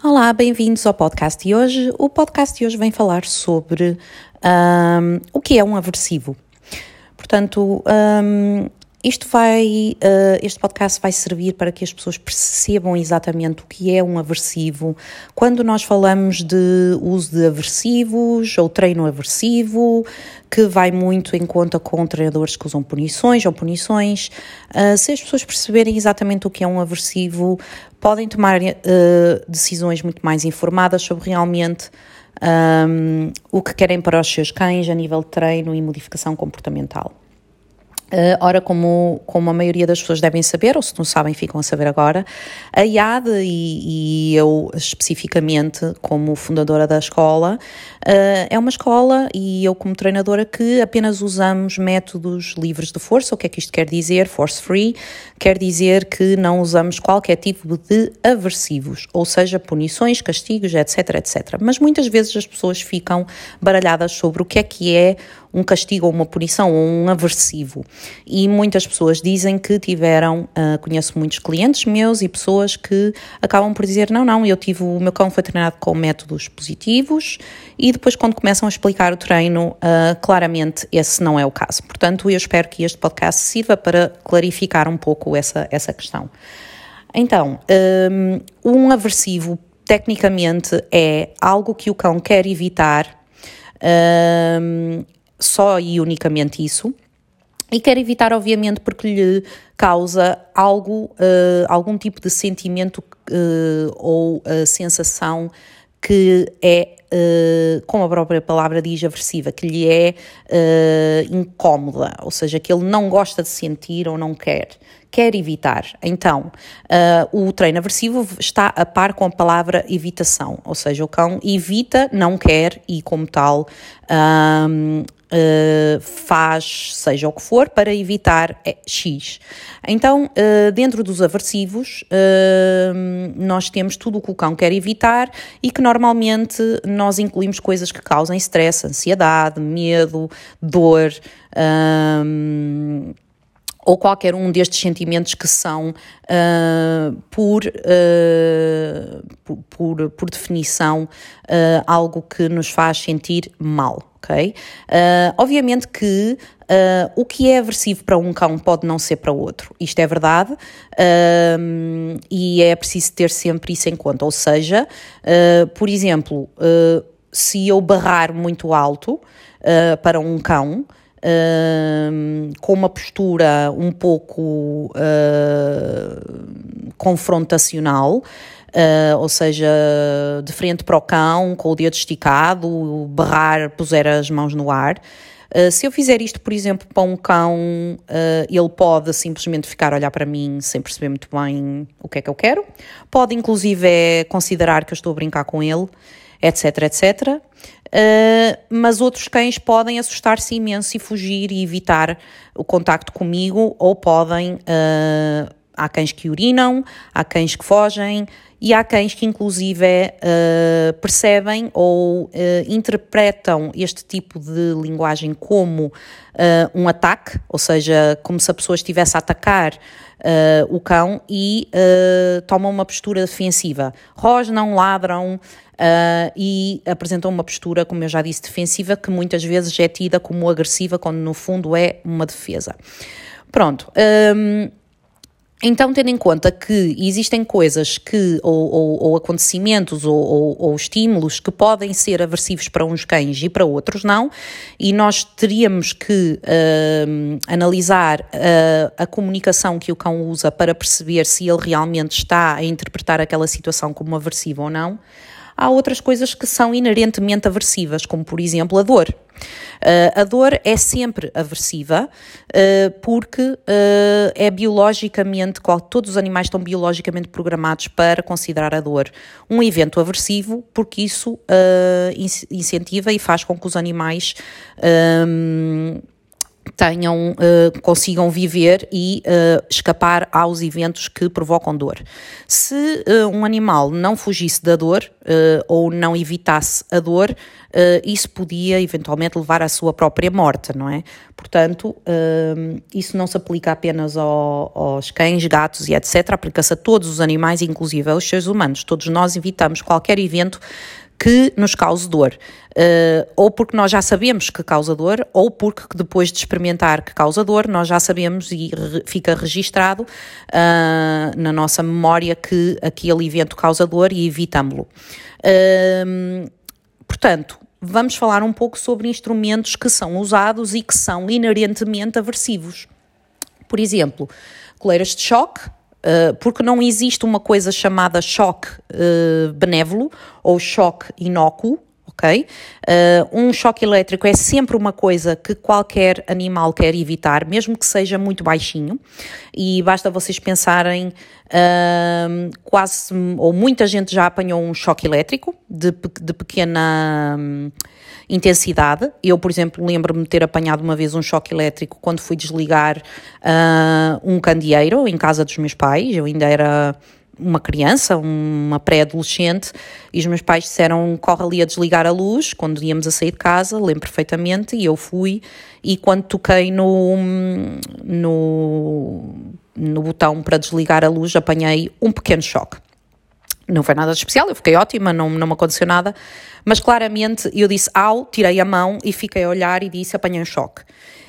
Olá, bem-vindos ao podcast de hoje. O podcast de hoje vem falar sobre um, o que é um aversivo. Portanto, um, isto vai, uh, este podcast vai servir para que as pessoas percebam exatamente o que é um aversivo. Quando nós falamos de uso de aversivos ou treino aversivo, que vai muito em conta com treinadores que usam punições ou punições, uh, se as pessoas perceberem exatamente o que é um aversivo, podem tomar uh, decisões muito mais informadas sobre realmente um, o que querem para os seus cães a nível de treino e modificação comportamental. Uh, ora, como, como a maioria das pessoas devem saber, ou se não sabem, ficam a saber agora, a IAD e, e eu especificamente, como fundadora da escola, uh, é uma escola e eu, como treinadora, que apenas usamos métodos livres de força. O que é que isto quer dizer? Force free quer dizer que não usamos qualquer tipo de aversivos, ou seja, punições, castigos, etc, etc. Mas muitas vezes as pessoas ficam baralhadas sobre o que é que é um castigo ou uma punição ou um aversivo. E muitas pessoas dizem que tiveram, uh, conheço muitos clientes meus e pessoas que acabam por dizer: não, não, eu tive, o meu cão foi treinado com métodos positivos e depois, quando começam a explicar o treino, uh, claramente esse não é o caso. Portanto, eu espero que este podcast sirva para clarificar um pouco essa, essa questão. Então, um, um aversivo, tecnicamente, é algo que o cão quer evitar. Só e unicamente isso. E quer evitar, obviamente, porque lhe causa algo, uh, algum tipo de sentimento uh, ou uh, sensação que é, como a própria palavra diz, aversiva, que lhe é incómoda, ou seja, que ele não gosta de sentir ou não quer, quer evitar. Então, o treino aversivo está a par com a palavra evitação, ou seja, o cão evita, não quer e, como tal, uh, faz seja o que for para evitar é, X. Então, uh, dentro dos aversivos, uh, nós temos tudo o que o cão quer evitar e que normalmente nós incluímos coisas que causem stress, ansiedade, medo, dor. Ou qualquer um destes sentimentos que são, uh, por, uh, por, por, definição, uh, algo que nos faz sentir mal, ok? obviamente que o que é aversivo para um cão pode não ser para outro, isto é verdade, e é preciso ter sempre isso em conta, ou seja, por exemplo, se eu barrar muito alto para um cão, Com uma postura um pouco uh, confrontacional, uh, ou seja, de frente para o cão, com o dedo esticado, berrar, puser as mãos no ar. Uh, se eu fizer isto, por exemplo, para um cão, uh, ele pode simplesmente ficar a olhar para mim sem perceber muito bem o que é que eu quero. Pode, inclusive, é considerar que eu estou a brincar com ele, etc, etc. Uh, mas outros cães podem assustar-se imenso e fugir e evitar o contacto comigo, ou podem. Uh, há cães que urinam, há cães que fogem e há cães que, inclusive, uh, percebem ou interpretam este tipo de linguagem como um ataque, ou seja, como se a pessoa estivesse a atacar uh, o cão e uh, tomam uma postura defensiva. Rosnam, ladram uh, e apresentam uma postura, como eu já disse, defensiva, que muitas vezes é tida como agressiva, quando no fundo é uma defesa. Pronto. Um, então, tendo em conta que existem coisas que, ou, ou, ou acontecimentos, ou, ou, estímulos que podem ser aversivos para uns cães e para outros não, e nós teríamos que uh, analisar uh, a comunicação que o cão usa para perceber se ele realmente está a interpretar aquela situação como aversiva ou não, há outras coisas que são inerentemente aversivas, como por exemplo a dor. Uh, a dor é sempre aversiva uh, porque uh, é biologicamente, todos os animais estão biologicamente programados para considerar a dor um evento aversivo, porque isso incentiva e faz com que os animais. Um, tenham, uh, consigam viver e uh, escapar aos eventos que provocam dor. Se uh, um animal não fugisse da dor ou não evitasse a dor, isso podia eventualmente levar à sua própria morte, não é? Portanto, isso não se aplica apenas ao, aos cães, gatos e etc. Aplica-se a todos os animais, inclusive aos seres humanos. Todos nós evitamos qualquer evento que nos cause dor. Uh, ou porque nós já sabemos que causa dor, ou porque depois de experimentar que causa dor, nós já sabemos e re fica registado uh, na nossa memória que aquele evento causa dor e evitamos-lo. Uh, portanto, vamos falar um pouco sobre instrumentos que são usados e que são inerentemente aversivos. Por exemplo, coleiras de choque, porque não existe uma coisa chamada choque uh, benévolo ou choque inócuo, ok? Uh, um choque elétrico é sempre uma coisa que qualquer animal quer evitar, mesmo que seja muito baixinho, e basta vocês pensarem, quase, ou muita gente já apanhou um choque elétrico de, de pequena intensidade. Eu, por exemplo, lembro-me de ter apanhado uma vez um choque elétrico quando fui desligar uh, um candeeiro em casa dos meus pais. Eu ainda era uma criança, uma pré-adolescente, e os meus pais disseram: corre ali a desligar a luz quando íamos a sair de casa, lembro perfeitamente, e eu fui. E quando toquei no, no, no botão para desligar a luz, apanhei um pequeno choque. Não foi nada de especial, eu fiquei ótima, não, não me aconteceu nada, mas claramente eu disse au, tirei a mão e fiquei a olhar e disse apanhei um choque.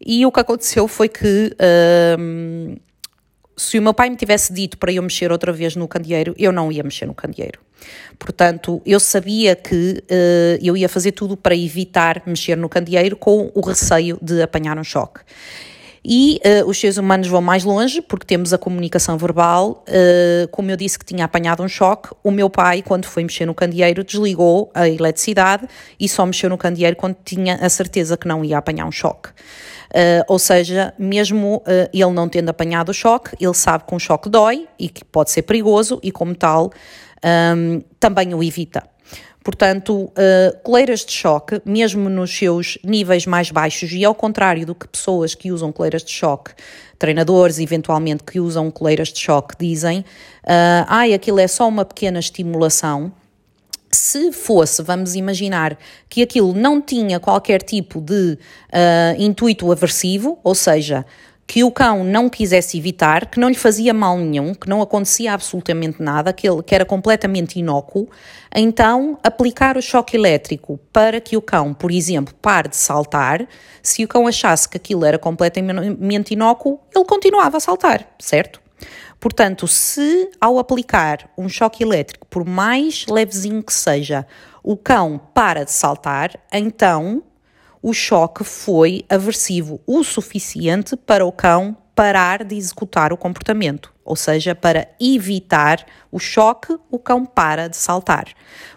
E o que aconteceu foi que hum, se o meu pai me tivesse dito para eu mexer outra vez no candeeiro, eu não ia mexer no candeeiro. Portanto, eu sabia que uh, eu ia fazer tudo para evitar mexer no candeeiro com o receio de apanhar um choque. E uh, os seres humanos vão mais longe, porque temos a comunicação verbal. Uh, como eu disse que tinha apanhado um choque, o meu pai, quando foi mexer no candeeiro, desligou a eletricidade e só mexeu no candeeiro quando tinha a certeza que não ia apanhar um choque. Uh, ou seja, mesmo ele não tendo apanhado o choque, ele sabe que um choque dói e que pode ser perigoso e, como tal, um, também o evita. Portanto, uh, coleiras de choque, mesmo nos seus níveis mais baixos, e ao contrário do que pessoas que usam coleiras de choque, treinadores eventualmente que usam coleiras de choque, dizem, uh, ai, aquilo é só uma pequena estimulação. Se fosse, vamos imaginar, que aquilo não tinha qualquer tipo de uh, intuito aversivo, ou seja, que o cão não quisesse evitar, que não lhe fazia mal nenhum, que não acontecia absolutamente nada, que, ele, que era completamente inócuo, então aplicar o choque elétrico para que o cão, por exemplo, pare de saltar, se o cão achasse que aquilo era completamente inócuo, ele continuava a saltar, certo? Portanto, se ao aplicar um choque elétrico, por mais levezinho que seja, o cão para de saltar, então o choque foi aversivo o suficiente para o cão parar de executar o comportamento, ou seja, para evitar o choque, o cão para de saltar.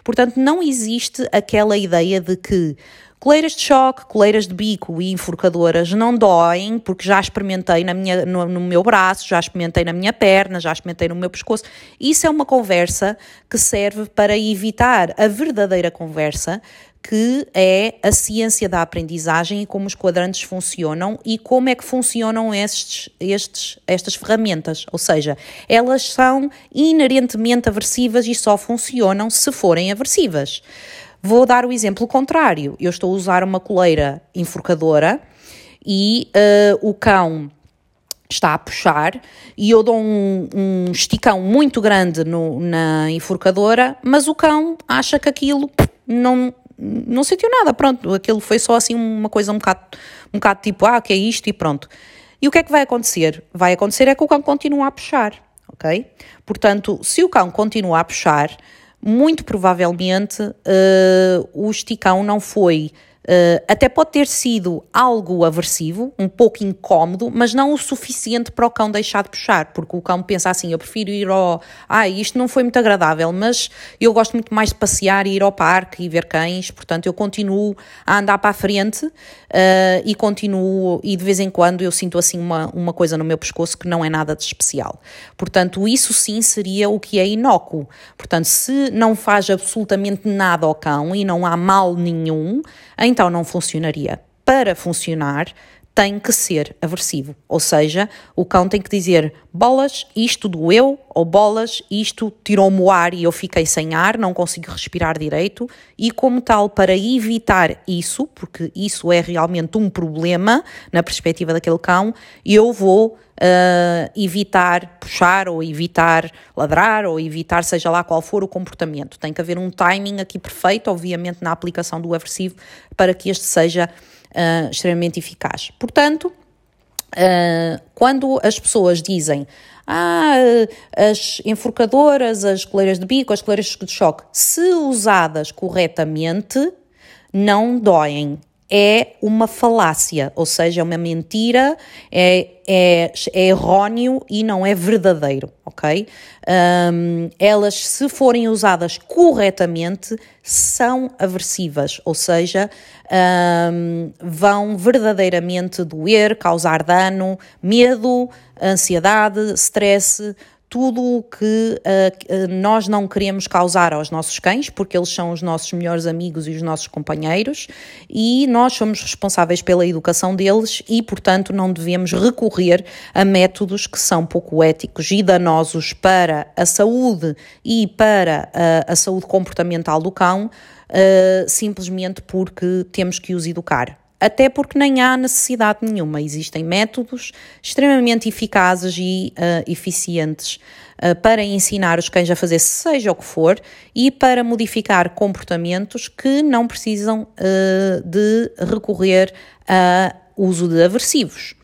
Portanto, não existe aquela ideia de que coleiras de choque, coleiras de bico e enforcadoras não doem, porque já experimentei na minha, no, no, meu braço, já experimentei na minha perna, já experimentei no meu pescoço. Isso é uma conversa que serve para evitar a verdadeira conversa que é a ciência da aprendizagem e como os quadrantes funcionam e como é que funcionam estes, estes, estas ferramentas. Ou seja, elas são inerentemente aversivas e só funcionam se forem aversivas. Vou dar o exemplo contrário. Eu estou a usar uma coleira enforcadora e uh, o cão está a puxar e eu dou um, um esticão muito grande no, na enforcadora, mas o cão acha que aquilo não, não sentiu nada, pronto, aquilo foi só assim uma coisa um bocado, um bocado tipo, ah, que é isto e pronto. E o que é que vai acontecer? Vai acontecer é que o cão continua a puxar, ok? Portanto, se o cão continua a puxar, muito provavelmente uh, o esticão não foi Uh, até pode ter sido algo aversivo, um pouco incómodo, mas não o suficiente para o cão deixar de puxar, porque o cão pensa assim: eu prefiro ir ao. Ah, isto não foi muito agradável, mas eu gosto muito mais de passear e ir ao parque e ver cães, portanto eu continuo a andar para a frente uh, e continuo, e de vez em quando eu sinto assim uma, uma coisa no meu pescoço que não é nada de especial. Portanto, isso sim seria o que é inócuo. Portanto, se não faz absolutamente nada ao cão e não há mal nenhum, então não funcionaria. Para funcionar, tem que ser aversivo. Ou seja, o cão tem que dizer bolas, isto doeu, ou bolas, isto tirou-me o ar e eu fiquei sem ar, não consigo respirar direito. E, como tal, para evitar isso, porque isso é realmente um problema na perspectiva daquele cão, eu vou uh, evitar puxar ou evitar ladrar ou evitar seja lá qual for o comportamento. Tem que haver um timing aqui perfeito, obviamente, na aplicação do aversivo para que este seja uh, extremamente eficaz. Portanto, uh, quando as pessoas dizem ah, as enforcadoras, as coleiras de bico, as coleiras de choque, se usadas corretamente, não doem é uma falácia, ou seja, é uma mentira, é, é, é erróneo e não é verdadeiro, ok? Um, elas, se forem usadas corretamente, são aversivas, ou seja, um, vão verdadeiramente doer, causar dano, medo, ansiedade, stress, tudo o que uh, nós não queremos causar aos nossos cães, porque eles são os nossos melhores amigos e os nossos companheiros, e nós somos responsáveis pela educação deles e, portanto, não devemos recorrer a métodos que são pouco éticos e danosos para a saúde e para uh, a saúde comportamental do cão, uh, simplesmente porque temos que os educar até porque nem há necessidade nenhuma. Existem métodos extremamente eficazes e uh, eficientes uh, para ensinar os cães a fazer seja o que for e para modificar comportamentos que não precisam uh, de recorrer a uso de aversivos.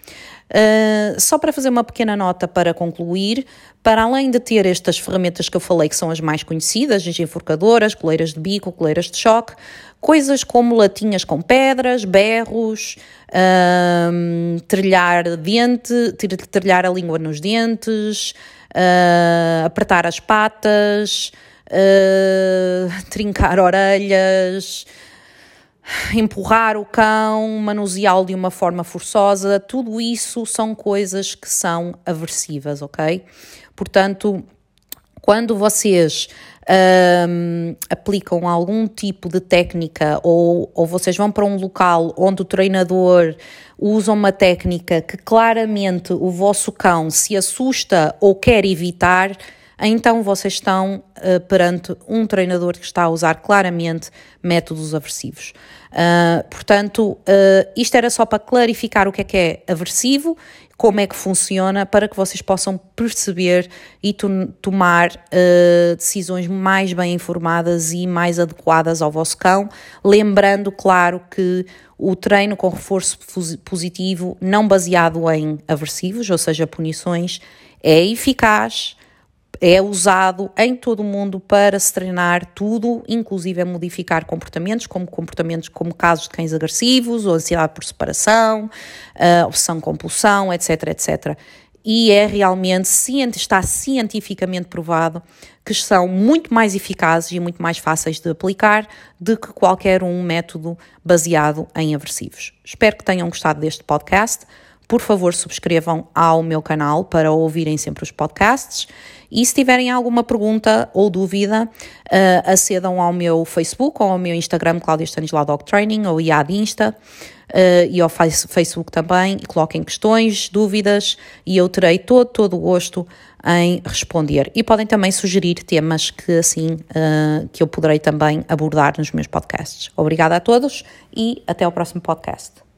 Só para fazer uma pequena nota para concluir, para além de ter estas ferramentas que eu falei, que são as mais conhecidas, as enforcadoras, coleiras de bico, coleiras de choque, coisas como latinhas com pedras, berros, uh, trilhar dente, trilhar a língua nos dentes, uh, apertar as patas, trincar orelhas, empurrar o cão, manuseá-lo de uma forma forçosa, tudo isso são coisas que são aversivas, ok? Portanto, quando vocês um, aplicam algum tipo de técnica ou, ou vocês vão para um local onde o treinador usa uma técnica que claramente o vosso cão se assusta ou quer evitar, então vocês estão uh, perante um treinador que está a usar claramente métodos aversivos. Uh, portanto, uh, isto era só para clarificar o que é que é aversivo, como é que funciona, para que vocês possam perceber e tomar uh, decisões mais bem informadas e mais adequadas ao vosso cão. Lembrando, claro, que o treino com reforço positivo, não baseado em aversivos, ou seja, punições, é eficaz é usado em todo o mundo para se treinar tudo, inclusive a modificar comportamentos, como comportamentos como casos de cães agressivos, ou ansiedade por separação, uh, obsessão compulsão, etc, etc. E é realmente, está cientificamente provado que são muito mais eficazes e muito mais fáceis de aplicar do que qualquer um método baseado em aversivos. Espero que tenham gostado deste podcast. Por favor, subscrevam ao meu canal para ouvirem sempre os podcasts. E se tiverem alguma pergunta ou dúvida, uh, acedam ao meu Facebook ou ao meu Instagram, Cláudia Stanislau Dog Training, ou IAD Insta, uh, e ao Facebook também, e coloquem questões, dúvidas, e eu terei todo, todo o gosto em responder. E podem também sugerir temas que assim uh, que eu poderei também abordar nos meus podcasts. Obrigada a todos e até ao próximo podcast.